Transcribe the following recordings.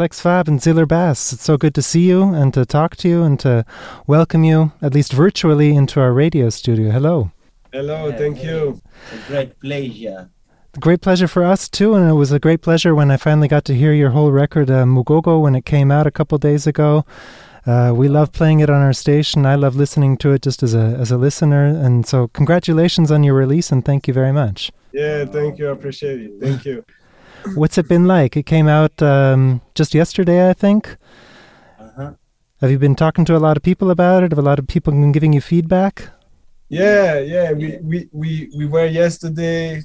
Flex Fab and Ziller Bass. It's so good to see you and to talk to you and to welcome you, at least virtually, into our radio studio. Hello. Hello, yeah, thank you. It's a great pleasure. Great pleasure for us too, and it was a great pleasure when I finally got to hear your whole record, uh, Mugogo, when it came out a couple days ago. Uh, we love playing it on our station. I love listening to it just as a as a listener, and so congratulations on your release, and thank you very much. Yeah, thank you. I appreciate it. Thank you. What's it been like? It came out um, just yesterday, I think. Uh-huh. Have you been talking to a lot of people about it? Have a lot of people been giving you feedback? Yeah, yeah. We we we, we were yesterday.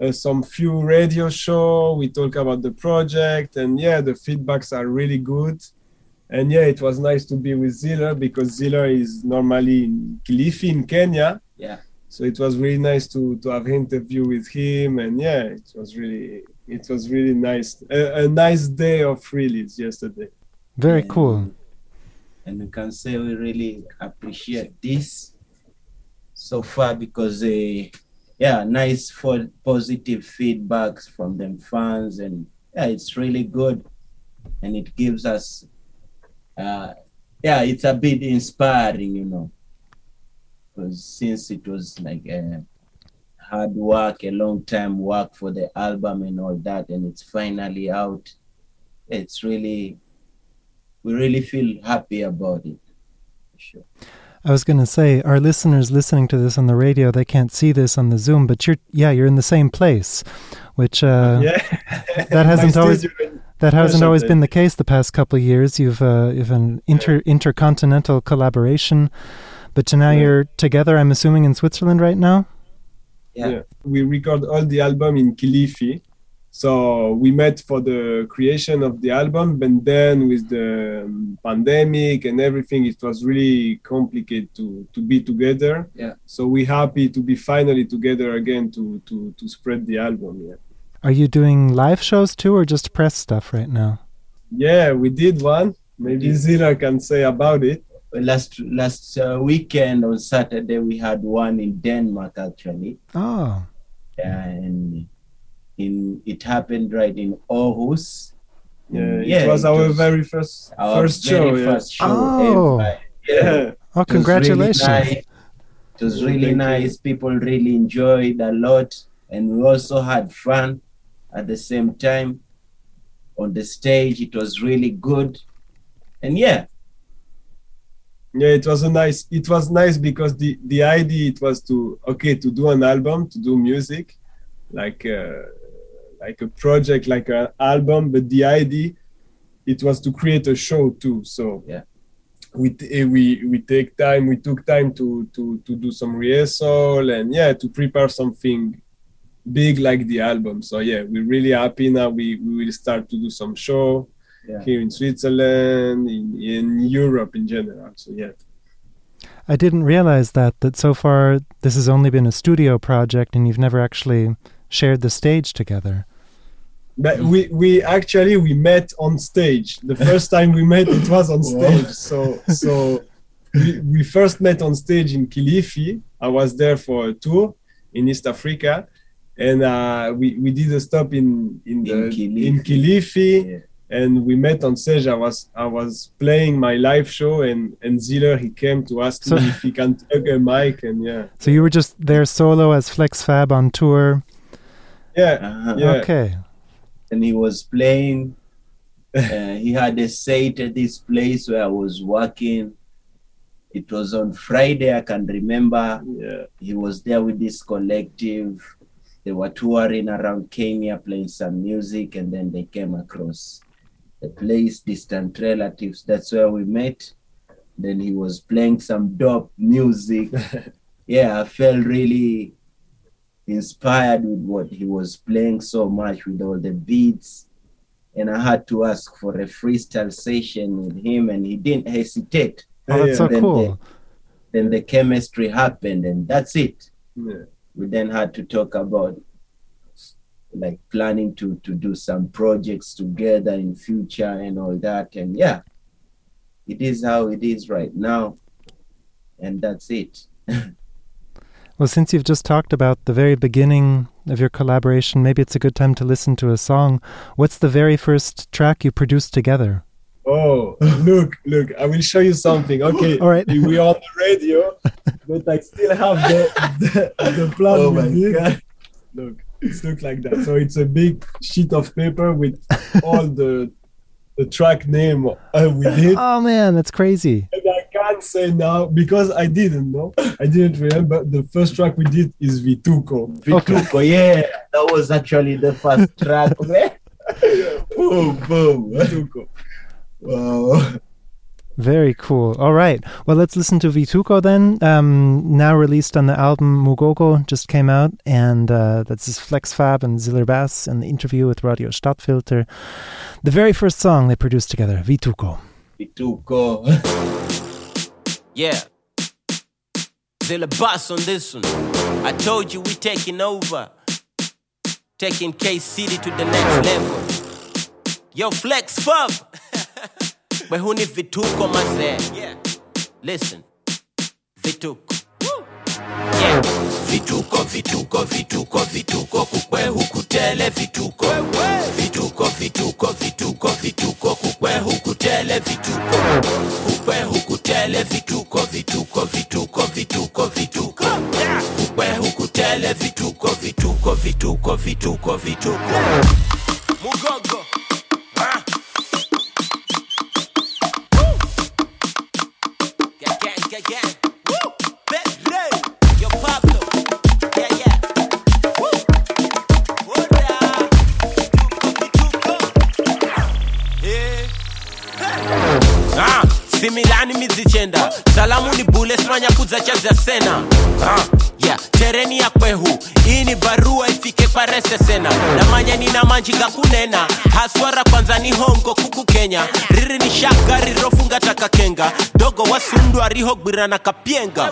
Uh, some few radio show. We talk about the project, and yeah, the feedbacks are really good. And yeah, it was nice to be with Ziller because Ziller is normally in Kilifi in Kenya. Yeah. So it was really nice to to have interview with him, and yeah, it was really it was really nice. A, a nice day of release yesterday. Very and, cool. And we can say we really appreciate this so far because uh, yeah, nice for positive feedbacks from them fans, and yeah, it's really good, and it gives us, uh, yeah, it's a bit inspiring, you know, because since it was like a hard work, a long time work for the album and all that, and it's finally out. It's really, we really feel happy about it. Sure. I was going to say, our listeners listening to this on the radio, they can't see this on the Zoom, but you're, yeah, you're in the same place, which uh, yeah. that hasn't always that hasn't always been the case the past couple of years. You've uh, you've an inter intercontinental collaboration, but to now yeah. you're together. I'm assuming in Switzerland right now. Yeah. yeah. We record all the album in Kilifi. So we met for the creation of the album, but then with the um, pandemic and everything, it was really complicated to to be together. Yeah. So we're happy to be finally together again to to to spread the album. Yeah. Are you doing live shows too, or just press stuff right now? Yeah, we did one. Maybe Ziller can say about it last last uh, weekend on Saturday we had one in Denmark actually. Oh. And in it happened right in Aarhus. Yeah, mm, yeah, it was it our was very first first show. Very yeah. First show eh? oh. Ever. Yeah. Oh, congratulations! It was really oh, nice. It was really nice. People really enjoyed a lot, and we also had fun at the same time on the stage. It was really good, and yeah, yeah it was a nice it was nice because the the idea it was to okay to do an album to do music like uh, like a project like an album but the idea it was to create a show too. So yeah. we eh, we we take time we took time to to to do some rehearsal and yeah to prepare something big like the album. So yeah we're really happy now. We we will start to do some show yeah. here in Switzerland, in, in Europe in general. So yeah. I didn't realize that that so far this has only been a studio project and you've never actually shared the stage together. But we we actually we met on stage. The first time we met it was on stage. So so we, we first met on stage in Kilifi. I was there for a tour in East Africa and uh, we, we did a stop in in, the, in Kilifi. In Kilifi. Yeah and we met on stage. I was I was playing my live show, and and Ziller he came to ask so, me if he can take a mic, and yeah. So you were just there solo as Flex Fab on tour. Yeah. Uh-huh. yeah. Okay. And he was playing. uh, he had a set at this place where I was working. It was on Friday. I can remember. Yeah. He was there with this collective. They were touring around Kenya, playing some music, and then they came across a place, distant relatives. That's where we met. Then he was playing some dope music. yeah, I felt really inspired with what he was playing so much with all the beats. And I had to ask for a freestyle session with him, and he didn't hesitate. Oh, that's so then cool. The, then the chemistry happened, and that's it. Yeah. We then had to talk about like planning to to do some projects together in future and all that and yeah it is how it is right now and that's it Well, since you've just talked about the very beginning of your collaboration, maybe it's a good time to listen to a song. What's the very first track you produced together? Oh, look, look, I will show you something. Okay, all right. We are on the radio, but I still have the, the, the plan oh my God. Look, it's look like that. So it's a big sheet of paper with all the the track name uh, we did. Oh man, that's crazy. And I can't say now because I didn't know. I didn't remember. The first track we did is Vituko. Vituko, okay. yeah. That was actually the first track. boom, boom. Vituko. Wow. Very cool. All right. Well, let's listen to Vituko then. Um, now released on the album Mugogo, just came out, and uh, that's Flex Fab and Ziller Bass and the interview with Radio Stadtfilter. The very first song they produced together, Vituko. Vituko. yeah. Ziller Bass on this one. I told you we're taking over. Taking K City to the next level. Yo, Flex Fab. But huni vituko mazee. Yeah. Listen. Vituko. Yeah. Vituko, vituko, vituko, vituko, kukwe hukutele vituko. Vituko, vituko, vituko, vituko, kukwe hukutele vituko. Kukwe hukutele vituko, vituko, vituko, vituko, vituko. Kukwe hukutele vituko, vituko, vituko, vituko, vituko. Mugogo. again. Similani mizichenda. Salamu ni bule simanya chaza sena. Ya yeah. tereni ya kwehu. Iyi ni barua ifike parese sena namanya nina manjika kunena haswara kwanza ni hongo kuku kenya. Riri ni shaka rirofunga takakenga dogo wasundu arihogwirana kapyenga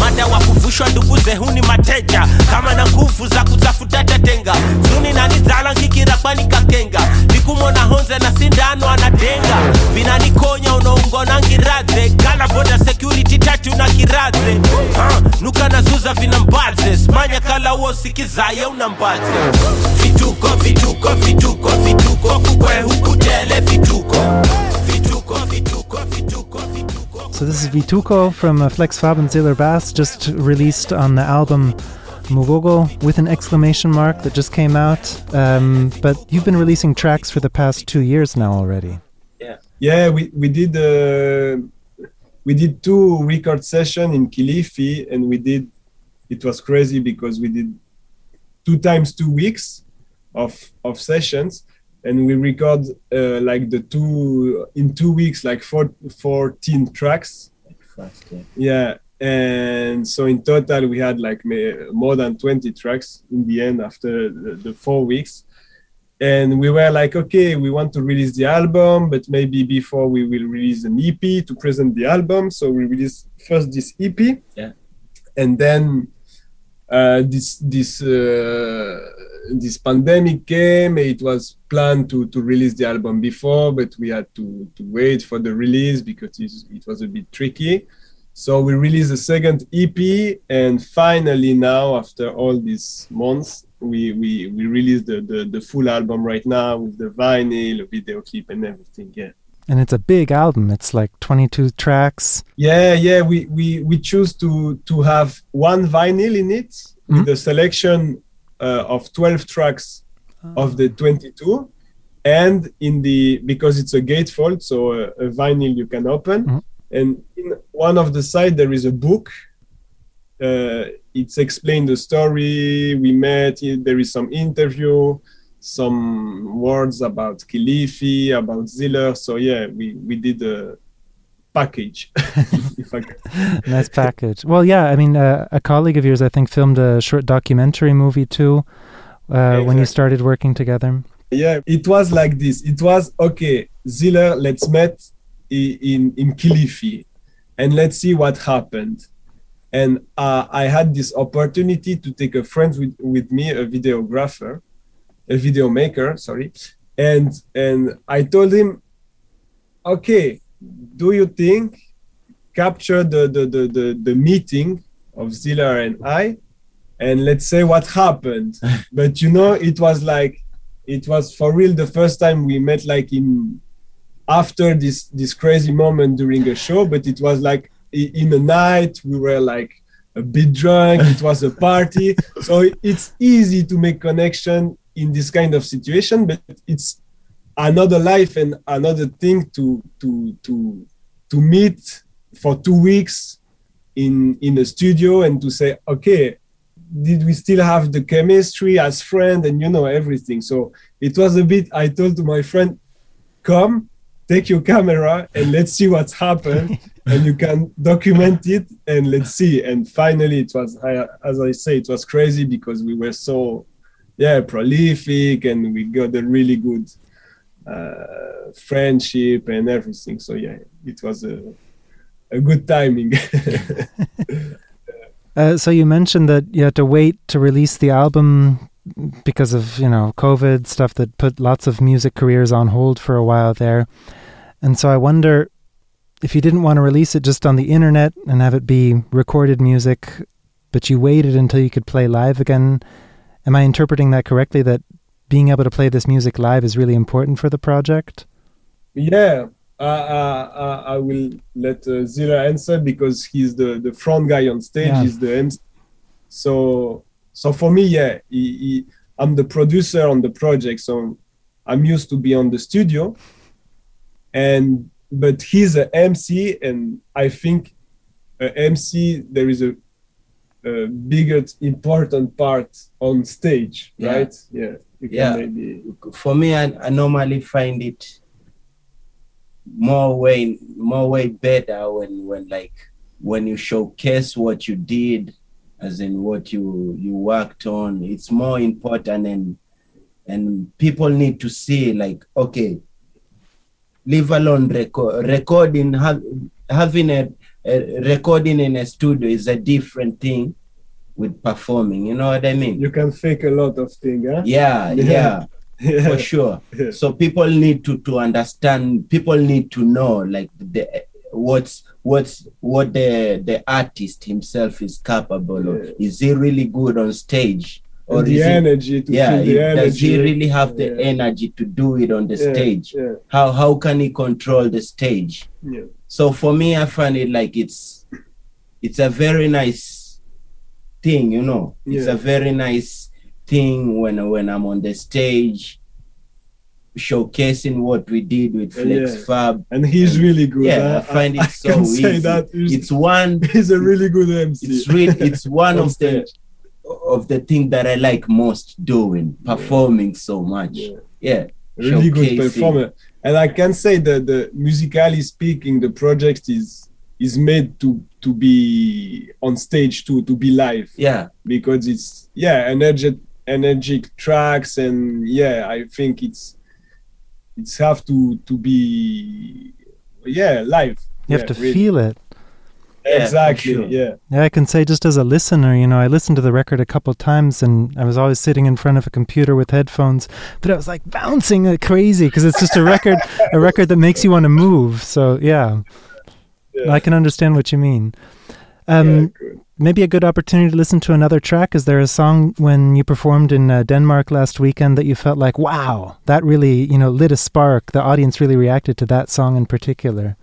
mada wa kuvushwa ndugu zehuni mateja. Kama na nguvu za kutafuta tatenga. Zuni nanizala nkikira kwani kakenga. Nikumona honze na sindano anadenga vinanikonya ngiradze gala boda security tatu na kiradze uh, nuka vina smanya kala una vituko vituko vituko vituko kukwe hukutele vituko. Vituko vituko vituko vituko. So this is Vituko from uh, Flex Fab and Ziller Bass, just released on the album Mugogo with an exclamation mark that just came out. Um, but you've been releasing tracks for the past two years now already. Yeah, we we did uh, we did two record session in Kilifi, and we did. It was crazy because we did two times two weeks of of sessions and we record uh, like the two in two weeks like four, 14 tracks Fast, yeah. yeah and so in total we had like more than 20 tracks in the end after the, the, four weeks and we were like okay we want to release the album but maybe before we will release an ep to present the album. So we release first this ep yeah. And then uh, this this uh, this pandemic came. It was planned to to release the album before but we had to to wait for the release because it was a bit tricky. So we released the second ep and finally now after all these months we we we released the the, the full album right now with the vinyl the video clip and everything yeah and it's a big album it's like 22 tracks yeah yeah we we we choose to to have one vinyl in it mm-hmm. with a selection uh, of 12 tracks oh. of the 22 and in the because it's a gatefold so a, a vinyl you can open mm-hmm. and in one of the side there is a book uh, it's explained the story we met there is some interview some words about Kilifi, about Ziller. So yeah, we we did a package. nice package. Well, yeah, I mean, uh, a colleague of yours, I think, filmed a short documentary movie too uh, exactly. when you started working together. Yeah, it was like this. It was okay, Ziller. Let's meet in in Kilifi, and let's see what happened. And uh, I had this opportunity to take a friend with, with me, a videographer, a video maker, sorry, and and I told him, okay, do you think capture the the the the, the meeting of Ziller and I, and let's say what happened. but you know, it was like it was for real the first time we met like in after this this crazy moment during a show, but it was like in the night we were like a bit drunk it was a party. So it's easy to make connection in this kind of situation but it's another life and another thing to to to to meet for two weeks in in a studio and to say okay did we still have the chemistry as friend? And you know everything. So it was a bit i told to my friend come take your camera and let's see what's happened and you can document it and let's see. And finally it was as i say it was crazy because we were so yeah prolific and we got a really good uh, friendship and everything. So yeah it was a, a good timing. Uh, so you mentioned that you had to wait to release the album because of you know covid stuff that put lots of music careers on hold for a while there and so i wonder if you didn't want to release it just on the internet and have it be recorded music but you waited until you could play live again am i interpreting that correctly that being able to play this music live is really important for the project yeah uh, uh, I will let uh, answer because he's the, the front guy on stage. Yeah. He's the MC. So so for me, yeah, he, he, I'm the producer on the project, so I'm used to be on the studio, and but he's an MC, and I think a MC there is a, a bigger important part on stage, yeah. right? Yeah, yeah. Maybe... For me, I, I normally find it more way more way better when when like when you showcase what you did as in what you you worked on it's more important and and people need to see like okay leave alone record recording have, having a, a recording in a studio is a different thing with performing you know what i mean you can fake a lot of things huh? yeah yeah, yeah. for sure yeah. so people need to to understand people need to know like the what's what's what the the artist himself is capable of. Is he really good on stage? Or the energy to yeah, the energy. does he really have the yeah. energy to do it on the yeah, stage? Yeah. How how can he control the stage? Yeah. So for me, I find it like it's it's a very nice thing, you know. It's a very nice thing when when I'm on the stage showcasing what we did with Flex yeah. Fab. And he's and, really good. Yeah, I, I find it I so easy. That it's one. He's a really good MC. It's really it's one of the of the thing that I like most doing, performing yeah. so much. Yeah, yeah really good performer. And I can say that the musically speaking, the project is is made to to be on stage too, to be live. Yeah, because it's yeah, energetic energetic tracks and yeah, I think it's it's have to to be yeah live you yeah, have to really. feel it exactly sure. yeah yeah i can say just as a listener you know i listened to the record a couple times and i was always sitting in front of a computer with headphones but i was like bouncing like crazy because it's just a record a record that makes you want to move so yeah, yeah. i can understand what you mean um, yeah, maybe a good opportunity to listen to another track. Is there a song when you performed in uh, Denmark last weekend that you felt like, wow, that really, you know, lit a spark? The audience really reacted to that song in particular.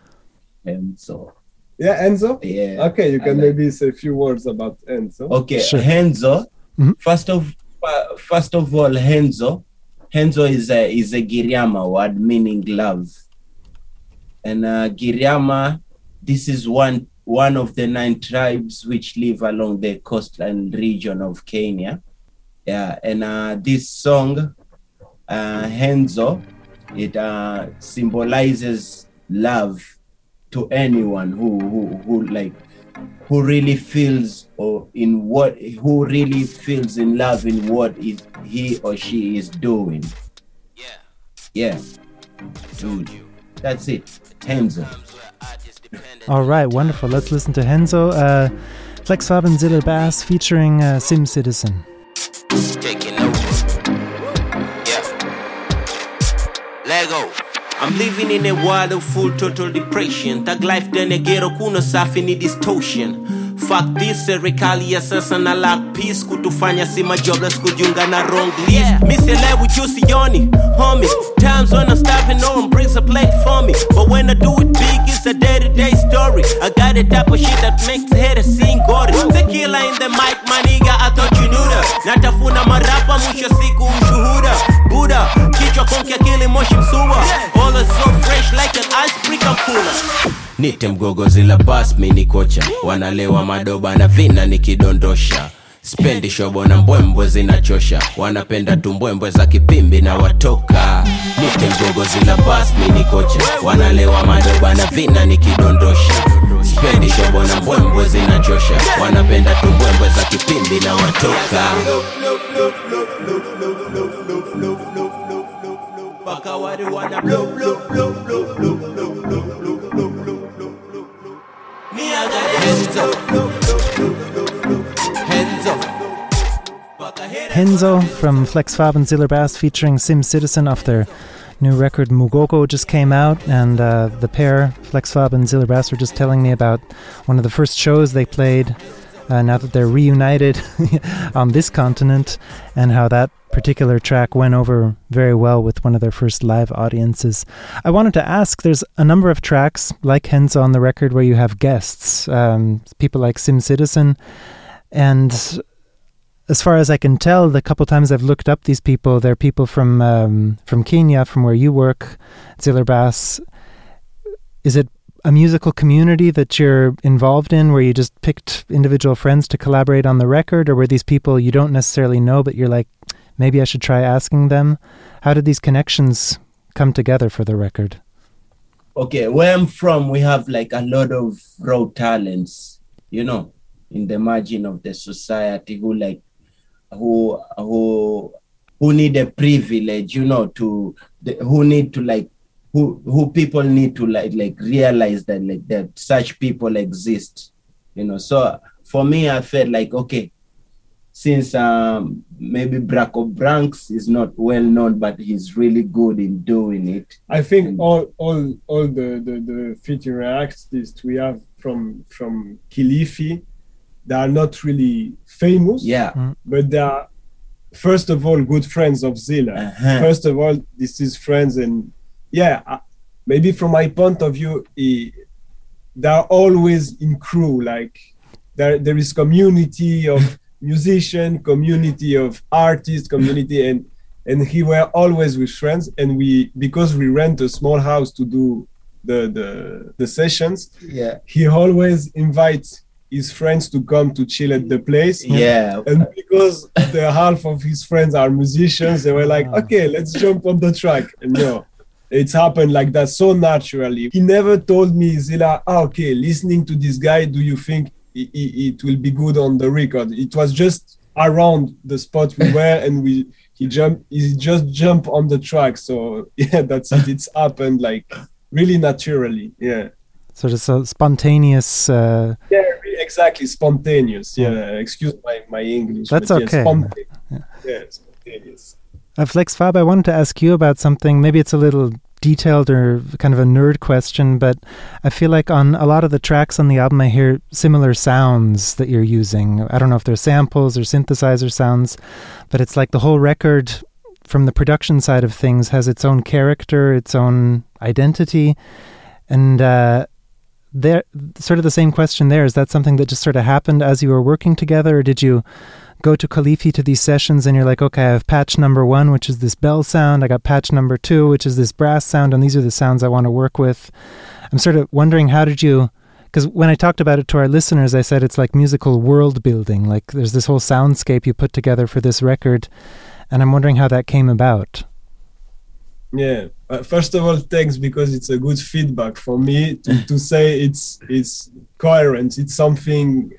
Enzo. Yeah, Enzo. Yeah. Okay, you can like maybe say a few words about Enzo. Okay, sure. Enzo. Mm-hmm. First of uh, first of all, Enzo. Enzo is a is a Giriama word meaning love, and uh, Giriama. This is one one of the nine tribes which live along the coastline region of Kenya. Yeah, and uh, this song, uh, Henzo, it uh, symbolizes love to anyone who, who, who like who really feels or in what who really feels in love in what is he or she is doing. Yeah. Yeah. Dude, that's it. Henzo. All right, wonderful. Let's listen to Henzo, uh, Flex Fab and Bass featuring uh, Sim Citizen. Lego. I'm living in a world of full total depression. Tag life then a ghetto kuna safi ni distortion. Fuck this serikali ya sasa na lack peace. Kutufanya si majobless kujiunga na wrong list. Misielewi juu sioni homie times when I'm starving no one brings a plate for me. But when I do it big it's a day-to-day story. I got a type of shit that makes haters sing gory. The killer in the mic my nigga I thought you knew that. Natafuna marapa mwisho siku ushuhuda. Buda kichwa konki akili moshi msuwa. All is so fresh like an icebreaker cooler. Nite mgogozi zila bas mini kocha. Wanalewa madoba na vina nikidondosha spendi shobo na mbwembwe zinachosha wanapenda tu tumbwembwe za kipimbi na watoka nite mgogo zina bas mini kocha wanalewa madoba na vina nikidondosha spendi shobo na mbwembwe zinachosha wanapenda tu tumbwembwe za kipimbi na watoka Mpaka wari wana blow, blow, blow, blow, blow, blow, blow, blow, blow, blow, blow, blow, blow. blow blow blow blow blow Hands Henzo from Flex Fab and Ziller Bass featuring Sim Citizen off their new record Mugogo just came out, and uh, the pair, Flex Fab and Ziller Bass, were just telling me about one of the first shows they played uh, now that they're reunited on this continent, and how that particular track went over very well with one of their first live audiences. I wanted to ask there's a number of tracks like Henzo on the record where you have guests, um, people like Sim Citizen, and as far as I can tell, the couple times I've looked up these people, they're people from um, from Kenya, from where you work, Ziller Bass. Is it a musical community that you're involved in, where you just picked individual friends to collaborate on the record, or were these people you don't necessarily know, but you're like, maybe I should try asking them? How did these connections come together for the record? okay where i'm from we have like a lot of raw talents you know in the margin of the society who like who who who need a privilege you know to the, who need to like who who people need to like like realize that like that such people exist you know. So for me i felt like okay since um maybe Braco Branks is not well known but he's really good in doing it. I think all all all the the, the feature artists we have from from Kilifi, they are not really famous. yeah but they are first of all good friends of Ziller. Uh-huh. First of all, this is friends, and yeah, uh, maybe from my point of view, eh, they are always in crew. Like there, there is community of musician, community of artists, community, and and he were always with friends. And we because we rent a small house to do the the the sessions, yeah he always invites his friends to come to chill at the place. Yeah. And because the half of his friends are musicians they were like okay let's jump on the track. And no it's happened like that so naturally. He never told me Ziller ah, okay listening to this guy do you think it, it, it will be good on the record? It was just around the spot we were and we he jumped he just jumped on the track. So yeah that's it. It's happened like really naturally. Yeah. So just a spontaneous. Uh, yeah. re- exactly spontaneous yeah excuse my my english That's but yeah, okay. spontaneous. yeah spontaneous Uh, Flex Fab, I wanted to ask you about something. Maybe it's a little detailed or kind of a nerd question, but I feel like on a lot of the tracks on the album, I hear similar sounds that you're using. I don't know if they're samples or synthesizer sounds, but it's like the whole record, from the production side of things, has its own character, its own identity. And uh, there, sort of the same question there is that something that just sort of happened as you were working together, or did you go to Kilifi to these sessions and you're like, okay, I have patch number one, which is this bell sound. I got patch number two, which is this brass sound, and these are the sounds I want to work with. I'm sort of wondering how did you, because when I talked about it to our listeners, I said it's like musical world building. Like there's this whole soundscape you put together for this record, and I'm wondering how that came about. Yeah. Uh, first of all, thanks because it's a good feedback for me to, to say it's it's coherent. It's something,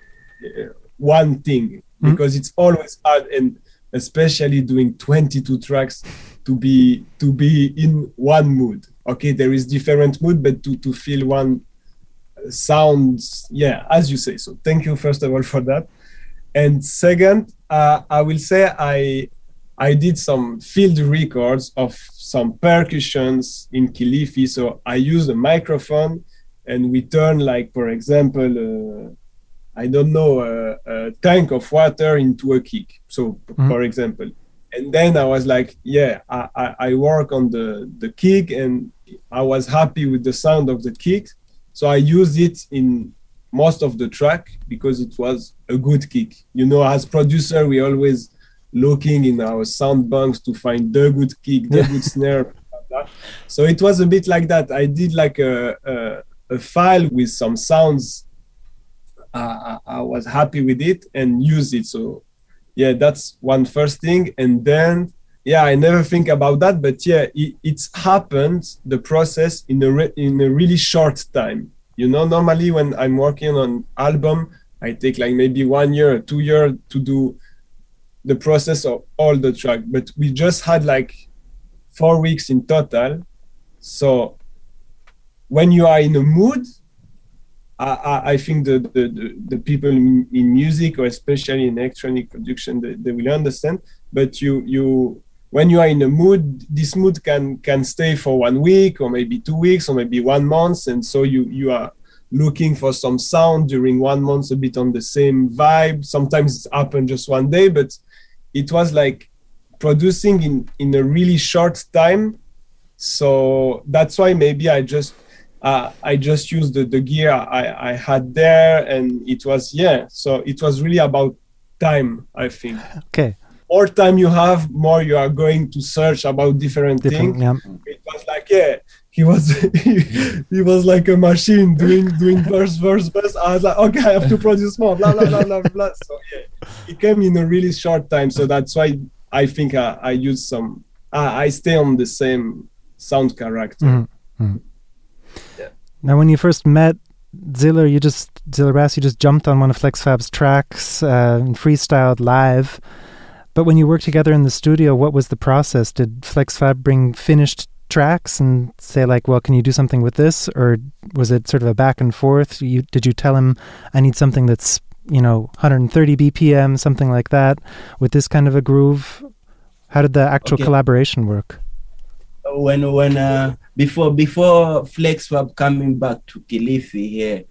uh, one thing Mhm. because it's always hard and especially doing 22 tracks to be to be in one mood. Okay, there is different mood, but to to feel one uh, sounds yeah as you say. So thank you first of all for that. And second, uh, I will say I I did some field records of some percussions in Kilifi. So I used a microphone and we turn like, for example, uh, I don't know, a, a tank of water into a kick. So, mm-hmm. for example, and then I was like, yeah, I, I, I, work on the, the kick and I was happy with the sound of the kick. So I used it in most of the track because it was a good kick. You know, as producer, we always looking in our sound banks to find the good kick, the good snare. So it was a bit like that. I did like a, a, a file with some sounds uh, I was happy with it and use it. So yeah, that's one first thing. And then yeah, I never think about that, but yeah, it, it's happened the process in a re- in a really short time. You know, normally when I'm working on album, I take like maybe one year, two year to do the process of all the track. But we just had like four weeks in total. So when you are in a mood, I, I think the, the, the, people in, music or especially in electronic production they, they, will understand but you you when you are in a mood this mood can can stay for one week or maybe two weeks or maybe one month and so you you are looking for some sound during one month a bit on the same vibe sometimes it happened just one day but it was like producing in in a really short time so that's why maybe i just uh, I just used the, the gear I, I had there, and it was yeah. So it was really about time, I think. Okay. More time you have, more you are going to search about different, different things. Yeah. It was like yeah, he was he, he, was like a machine doing doing verse verse verse. I was like okay, I have to produce more. Blah blah blah blah blah. So yeah, it came in a really short time. So that's why I think I, I use some. I, I stay on the same sound character. Mm-hmm. Mm-hmm. Now, when you first met Ziller, you just Ziller Bass, you just jumped on one of FlexFab's tracks uh, and freestyled live. But when you worked together in the studio, what was the process? Did FlexFab bring finished tracks and say like, "Well, can you do something with this?" Or was it sort of a back and forth? You did you tell him, "I need something that's you know 130 BPM, something like that, with this kind of a groove"? How did the actual okay. collaboration work? When when uh, before before FlexFab coming back to Kilifi here,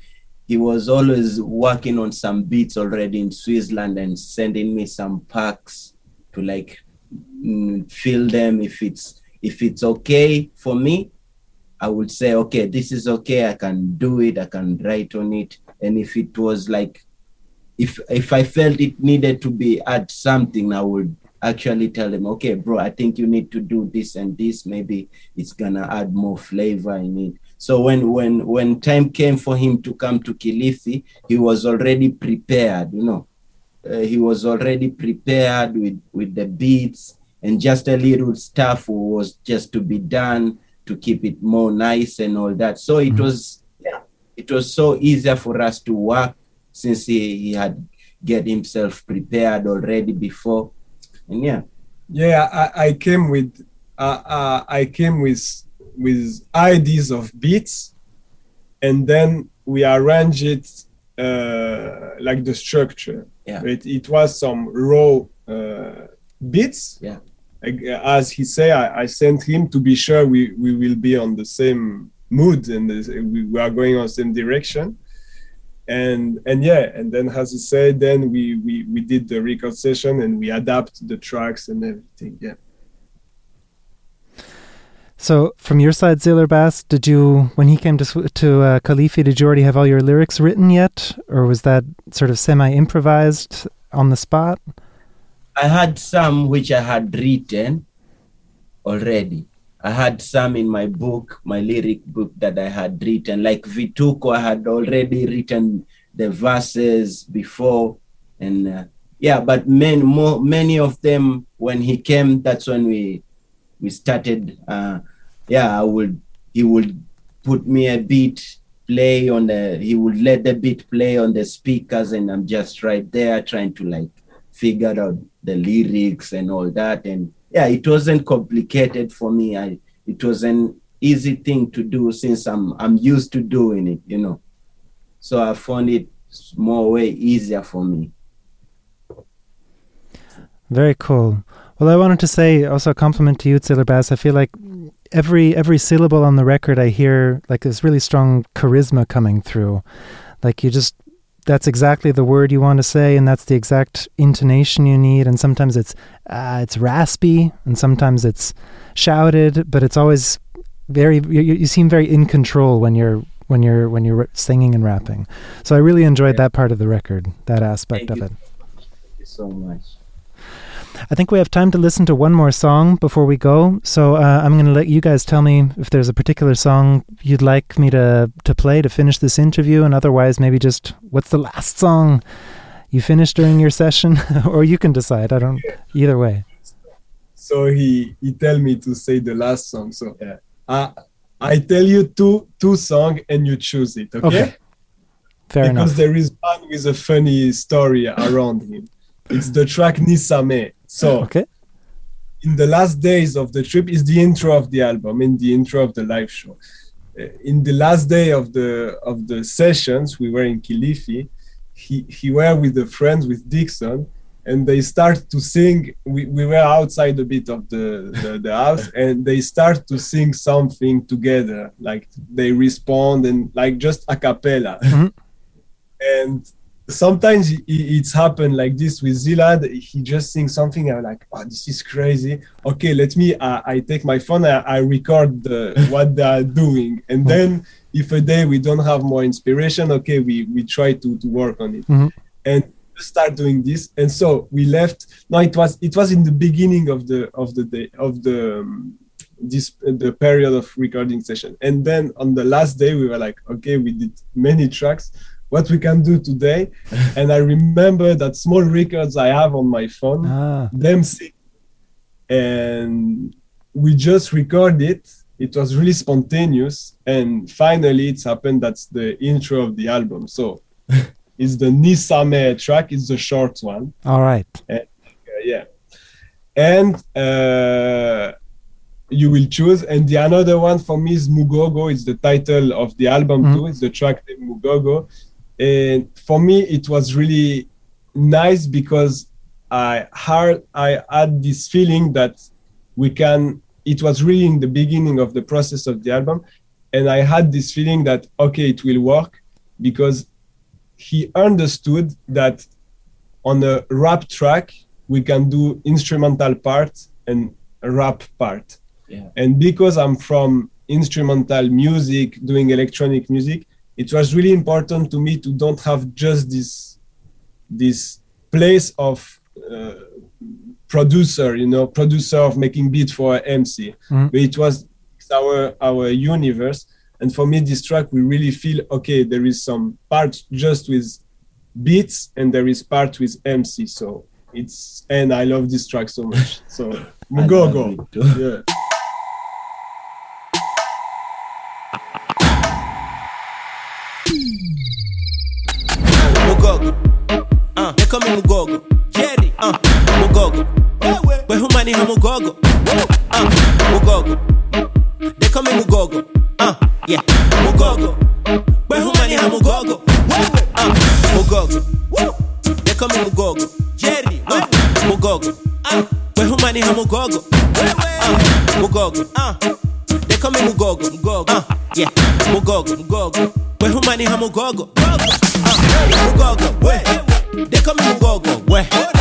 he was always working on some beats already in Switzerland and sending me some packs to like mm, fill them if it's if it's okay for me i would say okay this is okay i can do it i can write on it and if it was like if if i felt it needed to be add something i would actually tell them, okay, bro, I think you need to do this and this. Maybe it's gonna add more flavor in it. So when when when time came for him to come to Kilifi, he was already prepared. You know, uh, he was already prepared with with the beats and just a little stuff was just to be done to keep it more nice and all that. So it mm-hmm. was yeah, it was so easier for us to work since he, he had get himself prepared already before. And yeah. Yeah i, I came with uh, uh, i came with with ideas of beats and then we arrange it uh, like the structure. Yeah. It, it was some raw uh, beats. Yeah as he say I, I sent him to be sure we, we will be on the same mood and we, are going on the same direction. And and yeah and then as he said then we we we did the record session and we adapt the tracks and everything yeah. So from your side Ziller Bass did you when he came to to uh, Kilifi did you already have all your lyrics written yet? Or was that sort of semi improvised on the spot I had some which I had written already I had some in my book, my lyric book that I had written. Like Vituko, I had already written the verses before, and uh, yeah, but many more, many of them when he came, that's when we we started. Uh, yeah, I would he would put me a beat play on the he would let the beat play on the speakers and i'm just right there trying to like figure out the lyrics and all that and yeah, it wasn't complicated for me. I it was an easy thing to do since I'm I'm used to doing it, you know. So I found it more way easier for me. Very cool. Well, I wanted to say also a compliment to you, Bass. I feel like every every syllable on the record, I hear like this really strong charisma coming through. Like you just that's exactly the word you want to say, and that's the exact intonation you need. And sometimes it's uh, it's raspy, and sometimes it's shouted, but it's always very. You, you seem very in control when you're when you're when you're singing and rapping. So I really enjoyed that part of the record, that aspect Thank of it. Thank you so much. I think we have time to listen to one more song before we go. So uh, I'm going to let you guys tell me if there's a particular song you'd like me to to play to finish this interview, and otherwise maybe just what's the last song you finished during your session, or you can decide. I don't. Either way. So he he tell me to say the last song. So yeah, I I tell you two two song and you choose it. Okay. Okay. Fair because enough. there is one with a funny story around him. It's the track Nisame. So Okay. in the last days of the trip is the intro of the album and the intro of the live show. Uh, in the last day of the of the sessions, we were in Kilifi. He he were with the friends with Dixon, and they start to sing. We, we were outside a bit of the, the, the house, and they start to sing something together. Like they respond and like just a cappella. Mhm. And sometimes it's happened like this with Zilad. He just sings something. I'm like, oh, this is crazy. Okay, let me. I, I take my phone. I, I record the, what they are doing, and then if a day we don't have more inspiration, okay, we we try to to work on it, Mhm. and start doing this. And so we left. No, it was it was in the beginning of the of the day of the. Um, this the period of recording session and then on the last day we were like okay we did many tracks what we can do today. And i remember that small records i have on my phone Ah. them sing. And we just record it. It was really spontaneous. And finally it's happened. That's the intro of the album. So it's the nisame track. It's the short one. All right. uh, yeah. And uh, you will choose. And the another one for me is mugogo. It's the title of the album Mhm. too. It's the track mugogo and for me it was really nice because i had i had this feeling that we can it was really in the beginning of the process of the album and i had this feeling that okay it will work because he understood that on a rap track we can do instrumental part and rap part Yeah. and because i'm from instrumental music doing electronic music it was really important to me to don't have just this this place of uh, producer you know producer of making beat for mc Mhm. but it was our our universe. And for me this track we really feel okay there is some part just with beats and there is part with mc so it's and i love this track so much. So go go yeah Ha Mugogo? Uh, Mugogo. They call me Mugogo. Uh, yeah. Mugogo. But who money ha Mugogo? Uh, Mugogo. They call me Mugogo. Jerry. Uh, Mugogo. Uh, but who money ha Mugogo? Uh, Mugogo. Uh, they call me Mugogo. Mugogo. Uh, yeah. Mugogo. Mugogo. But who money ha Mugogo? Mugogo, we. They call me Mugogo, we.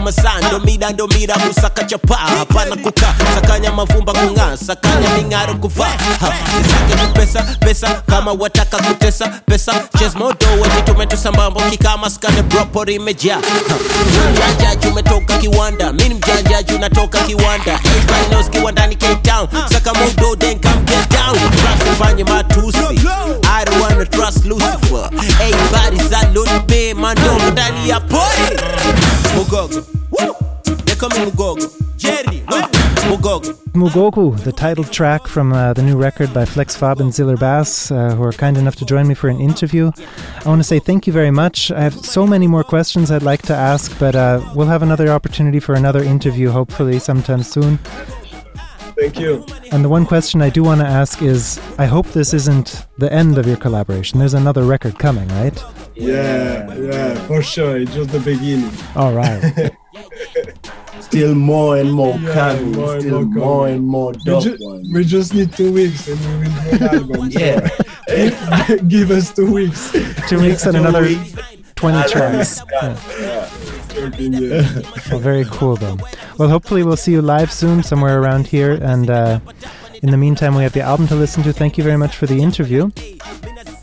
ndani yako masaa ndo mira musaka chapa hapana kukaa sakanya mavumba kung'aa sakanya ming'aro kuvaa. Sisake tu pesa pesa kama wataka kutesa pesa. Chesmodo wejitumetu sambambo kikama skane propor imejaa. Mjanja mjanjaji umetoka kiwanda mini mjanjaji unatoka kiwanda. Everybody knows kiwandani cape town. Saka modo then come get down. Trust ufanye matusi. I don't wanna trust Lucifer. Everybody salute me mandomo ndani ya pori. Mugogo They call me Mugogo Jerry we. Mugogo. Mugogo, the title track from uh, the new record by Flex Fab and Ziller Bass, uh, who are kind enough to join me for an interview. I want to say thank you very much. I have so many more questions I'd like to ask, but uh, we'll have another opportunity for another interview, hopefully, sometime soon. Thank you. And the one question I do want to ask is I hope this isn't the end of your collaboration. There's another record coming, right? Yeah, yeah, for sure. It's just the beginning. All right. Still more and more yeah, coming. More Still and more, more, and more dope we, ju- we just need two weeks and we will do an album. yeah. Give us two weeks. Two weeks and another weeks. 20 tracks. Yeah. well, very cool, though. Well, hopefully, we'll see you live soon somewhere around here. And uh, in the meantime, we have the album to listen to. Thank you very much for the interview.